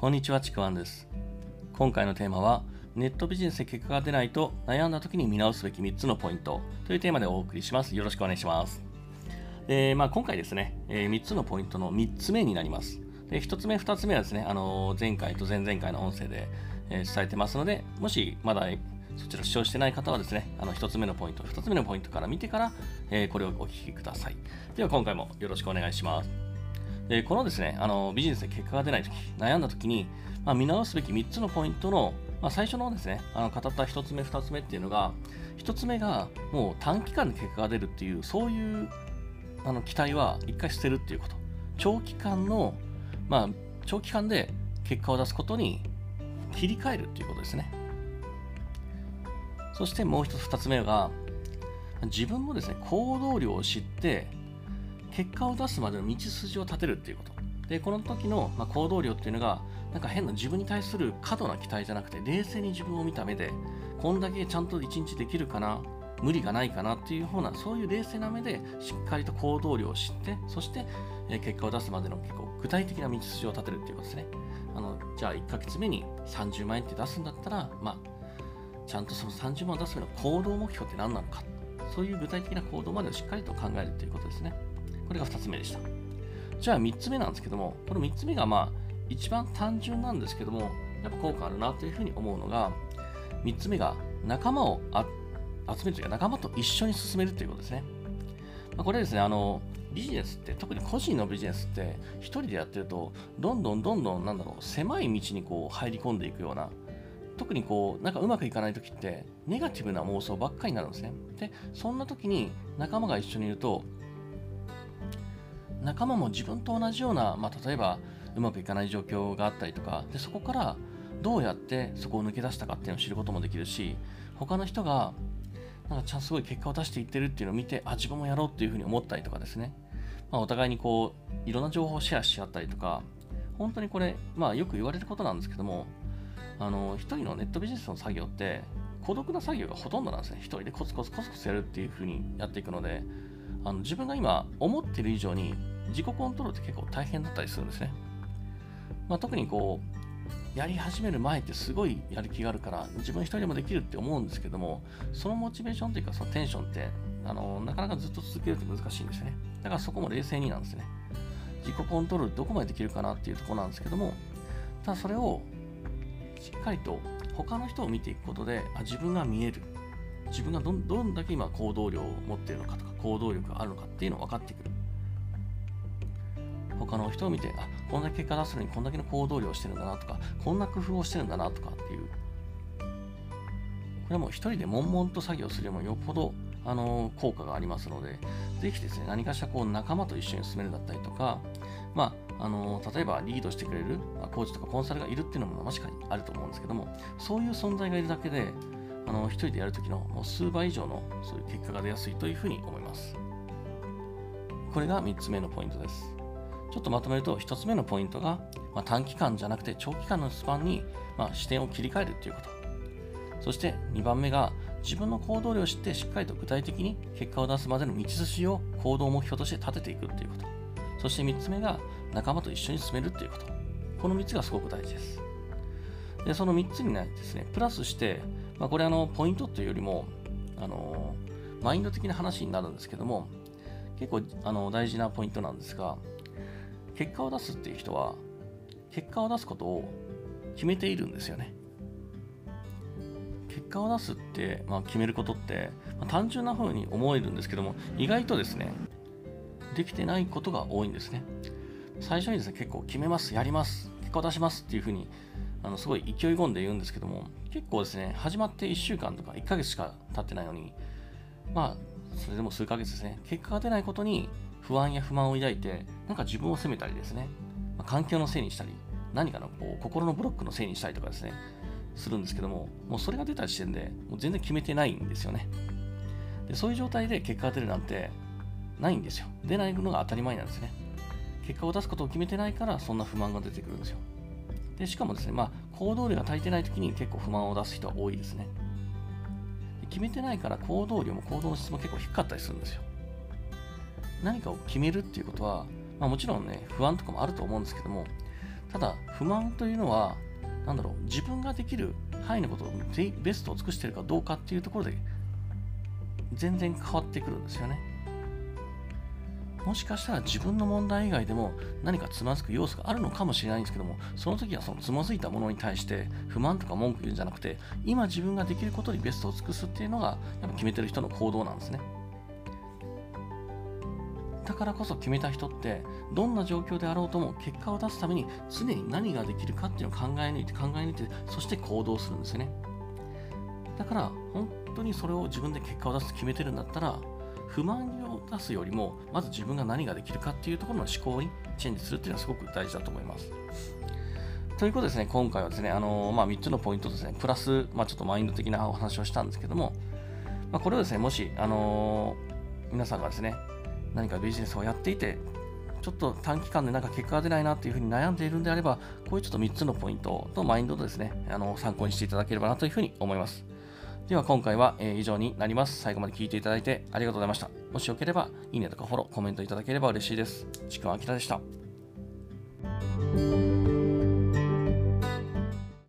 こんにちは、ちくわんです。今回のテーマは、ネットビジネスで結果が出ないと悩んだ時に見直すべき3つのポイントというテーマでお送りします。よろしくお願いします。えーまあ、今回ですね、えー3つのポイントの3つ目になります。で1つ目、2つ目はですね、あのー前回と前々回の音声で、えー伝えてますので、もしまだそちら視聴してない方はですね、あの1つ目のポイント、2つ目のポイントから見てから、えこれをお聞きください。では今回もよろしくお願いします。でこのですねあのビジネスで結果が出ないとき、悩んだときに、まあ、見直すべき3つのポイントの、まあ、最初のですね、あの語った1つ目、2つ目っていうのが、1つ目がもう短期間で結果が出るっていう、そういうあの期待は一回捨てるっていうこと。長期間の、まあ、長期間で結果を出すことに切り替えるっていうことですね。そしてもう一つ、2つ目が、自分のですね、行動量を知って、結果を出すまでの道筋を立てるっていうこと。で、この時の、ま、行動量っていうのが、なんか変な自分に対する過度な期待じゃなくて、冷静に自分を見た目で、こんだけちゃんと一日できるかな、無理がないかなっていうふうな、そういう冷静な目で、しっかりと行動量を知って、そして、結果を出すまでの結構具体的な道筋を立てるっていうことですね。あのじゃあ、1ヶ月目に30万円って出すんだったら、まあ、ちゃんとその30万を出すような行動目標って何なのか、そういう具体的な行動までをしっかりと考えるということですね。これが2つ目でした。じゃあ3つ目なんですけども、この3つ目がまあ一番単純なんですけども、やっぱ効果あるなというふうに思うのが、3つ目が仲間を集めるというか、仲間と一緒に進めるということですね。まあ、これですね、あの、ビジネスって、特に個人のビジネスって、一人でやってると、どんどんどんどん、なんだろう、狭い道にこう入り込んでいくような、特にこう、なんかうまくいかないときって、ネガティブな妄想ばっかりになるんですね。で、そんな時に仲間が一緒にいると、仲間も自分と同じような、まあ、例えばうまくいかない状況があったりとかでそこからどうやってそこを抜け出したかっていうのを知ることもできるし他の人がなんかちゃんとすごい結果を出していってるっていうのを見てあ自分もやろうっていうふうに思ったりとかですね、まあ、お互いにこういろんな情報をシェアし合ったりとか本当にこれ、まあ、よく言われることなんですけどもあの一人のネットビジネスの作業って孤独な作業がほとんどなんですね。一人でコツコツコツコツやるっていうふうにやっていくのであの自分が今思ってる以上に自己コントロールって結構大変だったりするんですね。まあ、特にこう、やり始める前ってすごいやる気があるから、自分一人でもできるって思うんですけども、そのモチベーションというか、そのテンションって、あのなかなかずっと続けるって難しいんですよね。だからそこも冷静になんですね。自己コントロールどこまでできるかなっていうとこなんですけども、ただそれをしっかりと他の人を見ていくことで、あ自分が見える。自分がどんどんだけ今行動量を持っているのかとか行動力があるのかっていうのが分かってくる。他の人を見てあこんだけ結果出すのにこんだけの行動量をしてるんだなとかこんな工夫をしてるんだなとかっていう。これはもう一人で悶々と作業するよりもよっぽどあの効果がありますのでぜひですね何かしらこう仲間と一緒に進めるだったりとかまあ、あの例えばリードしてくれるあコーチとかコンサルがいるっていうのも確かにあると思うんですけどもそういう存在がいるだけであの一人でやるときのもう数倍以上のそういう結果が出やすいというふうに思います。これが3つ目のポイントです。ちょっとまとめると1つ目のポイントが、まあ、短期間じゃなくて長期間のスパンに、まあ、視点を切り替えるということ。そして2番目が自分の行動量を知ってしっかりと具体的に結果を出すまでの道筋を行動目標として立てていくということ。そして3つ目が仲間と一緒に進めるということ。この3つがすごく大事です。で、その3つにないですね、プラスして、まあ、これあの、ポイントというよりも、あの、マインド的な話になるんですけども、結構あの大事なポイントなんですが、結果を出すっていう人は、結果を出すことを決めているんですよね。結果を出すって、まあ、決めることって、まあ、単純な風に思えるんですけども、意外とですね、できてないことが多いんですね。最初にですね、結構決めます、やります、結果を出しますっていう風に、あのすごい勢い込んで言うんですけども、結構ですね、始まって1週間とか1ヶ月しか経ってないのに、まあ、それでも数ヶ月ですね、結果が出ないことに不安や不満を抱いて、なんか自分を責めたりですね、まあ環境のせいにしたり、何かのこう心のブロックのせいにしたりとかですね、するんですけども、もうそれが出た時点で、もう全然決めてないんですよね。でそういう状態で結果が出るなんてないんですよ。出ないのが当たり前なんですね。結果を出すことを決めてないから、そんな不満が出てくるんですよ。でしかもですね、まあ、行動量が足りてない時に結構不満を出す人は多いですね。で決めてないから行動量も行動の質も結構低かったりするんですよ。何かを決めるっていうことは、まあ、もちろんね、不安とかもあると思うんですけども、ただ不満というのは何だろう自分ができる範囲のことをベストを尽くしてるかどうかっていうところで全然変わってくるんですよねもしかしたら自分の問題以外でも何かつまずく要素があるのかもしれないんですけどもその時はそのつまずいたものに対して不満とか文句言うんじゃなくて今自分ができることにベストを尽くすっていうのがやっぱ決めてる人の行動なんですね。だからこそ決めた人ってどんな状況であろうとも結果を出すために常に何ができるかっていうのを考え抜いて考え抜いてそして行動するんですよね。だから本当にそれを自分で結果を出すと決めてるんだったら不満を出すよりもまず自分が何ができるかっていうところの思考にチェンジするっていうのはすごく大事だと思いますということですね、今回はですね、あのまあ、3つのポイントですね、プラス、まあ、ちょっとマインド的なお話をしたんですけども、まあ、これをですね、もし、あの、皆さんがですね、何かビジネスをやっていて、ちょっと短期間でなんか結果が出ないなっていうふうに悩んでいるんであれば、こういうちょっと3つのポイントとマインドとですね、あの参考にしていただければなというふうに思います。では今回は以上になります。最後まで聞いていただいてありがとうございました。もしよければ、いいねとかフォロー、コメントいただければ嬉しいです。ちくわあきらでした。